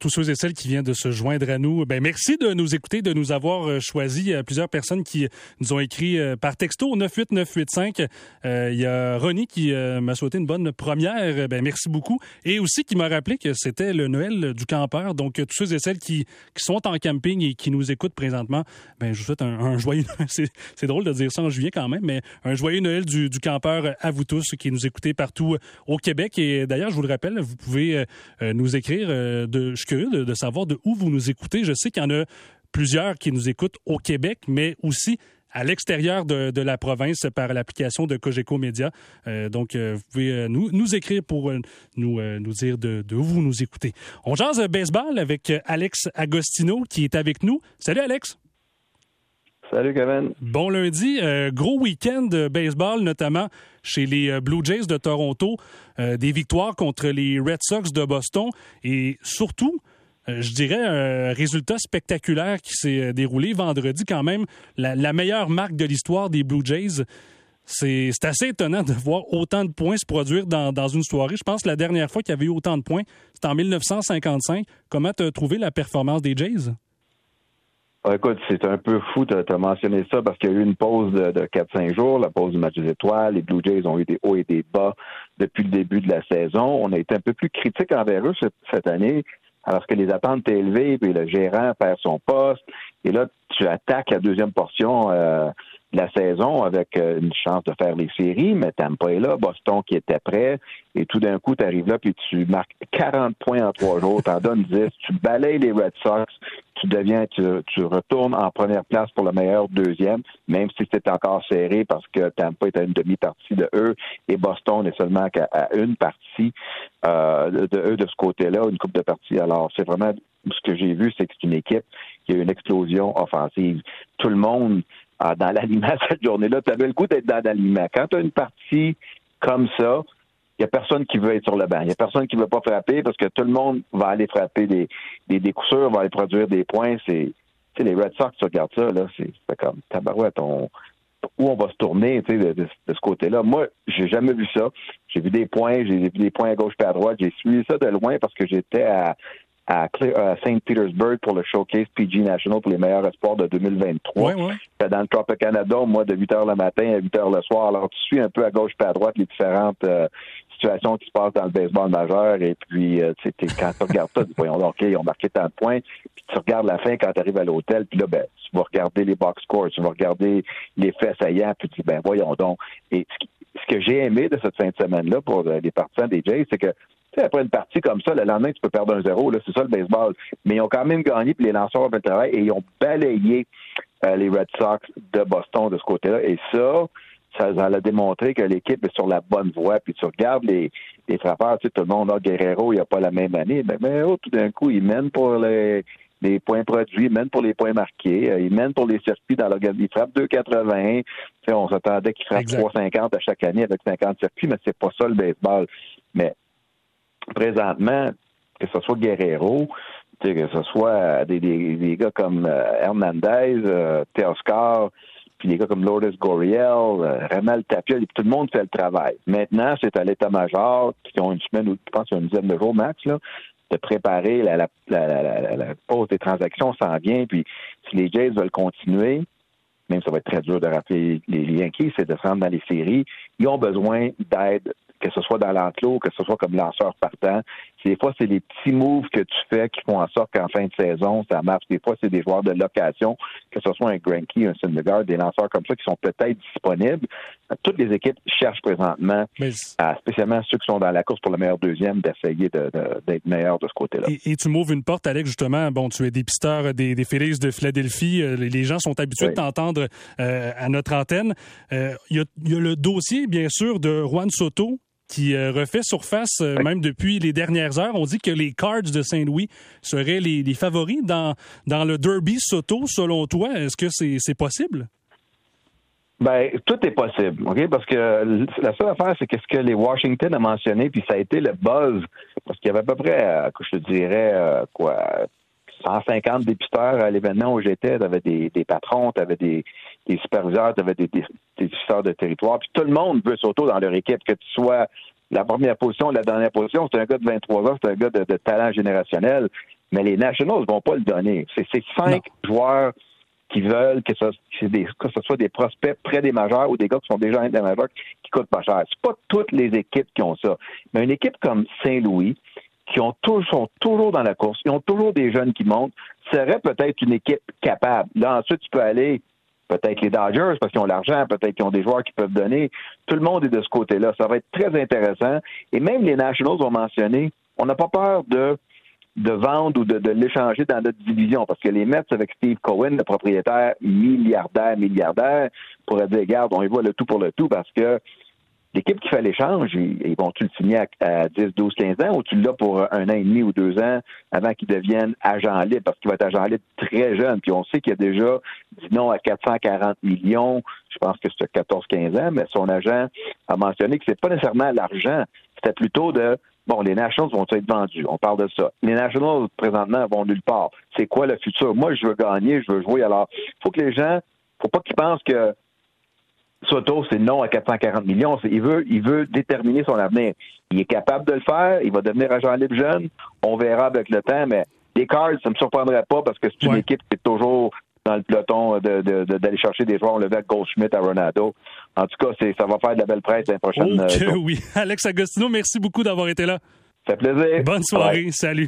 tous ceux et celles qui viennent de se joindre à nous. Ben merci de nous écouter, de nous avoir euh, choisi. A plusieurs personnes qui nous ont écrit euh, par texto 98985. Euh, il y a Ronnie qui m'a souhaité une bonne première. Ben merci beaucoup. Et aussi qui m'a rappelé que c'était le Noël du campeur. Donc tous ceux et celles qui, sont en camping et qui nous écoutent présentement, ben je vous souhaite un, joyeux C'est drôle de dire ça en juillet quand même, mais un joyeux Noël du, du campeur à vous tous qui nous écoutez partout au Québec. Et d'ailleurs, je vous le rappelle, vous pouvez nous écrire de curieux de, savoir de où vous nous écoutez. Je sais qu'il y en a plusieurs qui nous écoutent au Québec, mais aussi à l'extérieur de, la province par l'application de Cogeco Média. Euh, donc, euh, vous pouvez euh, nous, écrire pour nous, nous dire de, où vous nous écoutez. On jase baseball avec Alex Agostino qui est avec nous. Salut Alex. Salut Kevin. Bon lundi. gros week-end de baseball, notamment chez les Blue Jays de Toronto. des victoires contre les Red Sox de Boston et surtout euh, je dirais, un résultat spectaculaire qui s'est euh, déroulé vendredi quand même. La, meilleure marque de l'histoire des Blue Jays. C'est assez étonnant de voir autant de points se produire dans, une soirée. Je pense que la dernière fois qu'il y avait eu autant de points, c'était en 1955. Comment tu as trouvé la performance des Jays? Ah, écoute, c'est un peu fou, tu as, mentionné ça parce qu'il y a eu une pause de, 4-5 jours, la pause du match des étoiles. Les Blue Jays ont eu des hauts et des bas depuis le début de la saison. On a été un peu plus critique envers eux cette année alors que les attentes étaient élevées, puis le gérant perd son poste. Et là, tu attaques la deuxième portion euh, de la saison avec euh, une chance de faire les séries, mais pas est là, Boston qui était prêt, et tout d'un coup, tu arrives là, puis tu marques 40 points en trois jours, t'en donnes 10, tu balayes les Red Sox, tu deviens, tu, tu, retournes en première place pour le meilleur deuxième, même si c'est encore serré parce que Tampa est à une demi-partie de eux et Boston n'est seulement qu'à une partie euh, de eux de ce côté-là, une coupe de partie. Alors, c'est vraiment ce que j'ai vu, c'est que c'est une équipe qui a une explosion offensive. Tout le monde dans l'aliment cette journée-là, tu avais le goût d'être dans l'aliment. Quand tu as une partie comme ça, il n'y a personne qui veut être sur le banc. Il n'y a personne qui ne veut pas frapper parce que tout le monde va aller frapper des, des, des va aller produire des points. C'est, les Red Sox, tu regardes ça, là, c'est, comme tabarouette, on, où on va se tourner de, de, de, ce côté-là? Moi, j'ai jamais vu ça. J'ai vu des points, j'ai vu des points à gauche et à droite. J'ai suivi ça de loin parce que j'étais à, à, Saint Petersburg pour le showcase PG National pour les meilleurs espoirs de 2023. Ouais, Dans le Tropicana moi, de 8 h le matin à 8 h le soir. Alors, tu suis un peu à gauche et à droite les différentes euh, situations qui se passent dans le baseball majeur. Et puis, euh, tu sais, quand tu regardes ça, voyons, OK, ils ont marqué tant de points. Puis tu regardes la fin quand tu arrives à l'hôtel. Puis là, ben, tu vas regarder les box scores, tu vas regarder les faits saillants. Puis tu dis, ben, voyons donc. Et ce que j'ai aimé de cette fin de semaine-là pour euh, les partisans des Jays, c'est que après une partie comme ça, le lendemain, tu peux perdre un zéro. C'est ça le baseball. Mais ils ont quand même gagné, puis les lanceurs ont fait le travail et ils ont balayé euh, les Red Sox de Boston de ce côté-là. Et ça, ça, a démontré que l'équipe est sur la bonne voie. Puis tu regardes les, les frappeurs, tu sais, tout le monde, a Guerrero, il n'y a pas la même année. Mais, mais oh, tout d'un coup, ils mènent pour les, les points produits, ils mènent pour les points marqués, euh, ils mènent pour les circuits dans l'organisme. Ils frappent 2,80. On s'attendait qu'ils frappent 3,50 à chaque année avec 50 circuits, mais c'est pas ça le baseball. Mais présentement, que ce soit Guerrero, que ce soit des, des, gars comme euh, Hernandez, euh, Teoscar, puis des gars comme Lourdes Goriel, euh, Ramal Tapia, tout le monde fait le travail. Maintenant, c'est à l'état-major, qui ont une semaine ou je pense une dizaine de jours max, de préparer la pause des transactions s'en vient. Puis si les Jays veulent continuer, même ça va être très dur de rappeler les Yankees, c'est de se rendre dans les séries. Ils ont besoin d'aide que ce soit dans l'enclos, que ce soit comme lanceur partant. Des fois, c'est les petits moves que tu fais qui font en sorte qu'en fin de saison, ça marche. Des fois, c'est des joueurs de location, que ce soit un Granky, un Syndergaard, des lanceurs comme ça qui sont peut-être disponibles. Toutes les équipes cherchent présentement, spécialement ceux qui sont dans la course pour le meilleur deuxième, d'essayer d'être meilleurs de ce côté-là. Et, tu m'ouvres une porte, Alex, justement. Bon, tu es dépisteur des, des Phillies de Philadelphie. Euh, les gens sont habitués de t'entendre euh, à notre antenne. Euh, il y, a le dossier, bien sûr, de Juan Soto qui euh, refait surface euh, même depuis les dernières heures. On dit que les Cards de Saint-Louis seraient les, favoris dans, dans le Derby Soto, selon toi. Est-ce que c'est possible? Ben, tout est possible, OK? Parce que la seule affaire, c'est qu'est-ce que les Washington a mentionné, puis ça a été le buzz, parce qu'il y avait à peu près, euh, je te dirais, quoi, 150 dépisteurs à l'événement où j'étais. Tu avais des, des patrons, tu avais des, des superviseurs, tu avais des, des, de territoire. Puis tout le monde veut s'auto dans leur équipe, que tu sois la première position ou la dernière position. C'est un gars de 23 ans, c'est un gars de, talent générationnel. mais les Nationals ne vont pas le donner. C'est cinq joueurs qui veulent que ce, que ce soit des prospects près des majeurs ou des gars qui sont déjà des majeurs qui coûtent pas cher. C'est pas toutes les équipes qui ont ça. Mais une équipe comme Saint-Louis, qui ont sont toujours dans la course, ils ont toujours des jeunes qui montent, serait peut-être une équipe capable. Là, ensuite, tu peux aller peut-être les Dodgers parce qu'ils ont l'argent, peut-être qu'ils ont des joueurs qui peuvent donner. Tout le monde est de ce côté-là. Ça va être très intéressant. Et même les Nationals ont mentionné, on n'a pas peur de de vendre ou de, de l'échanger dans notre division. Parce que les Mets, avec Steve Cohen, le propriétaire milliardaire, milliardaire, pourrait dire, regarde, on y voit le tout pour le tout parce que l'équipe qui fait l'échange, ils, vont-tu le signer à, 10, 12, 15 ans ou tu l'as pour un an et demi ou deux ans avant qu'il devienne agent libre? Parce qu'il va être agent libre très jeune. Puis on sait qu'il a déjà dit non à 440 millions. Je pense que c'est 14, 15 ans, mais son agent a mentionné que c'est pas nécessairement l'argent. C'était plutôt de Bon, les Nationals vont être vendus. On parle de ça. Les Nationals, présentement, vont nulle part. C'est quoi le futur? Moi, je veux gagner, je veux jouer. Alors, il faut que les gens, faut pas qu'ils pensent que Soto, c'est non à 440 millions. Il veut, il veut déterminer son avenir. Il est capable de le faire. Il va devenir agent libre jeune. On verra avec le temps, mais les Cards, ça me surprendrait pas parce que c'est une équipe qui est toujours dans le peloton d'aller de, de, chercher des joueurs. On le voit Goldschmidt à Ronaldo. En tout cas, ça va faire de la belle presse la prochaine. Ok, euh, oui. Alex Agostino, merci beaucoup d'avoir été là. Ça fait plaisir. Bonne soirée. Salut.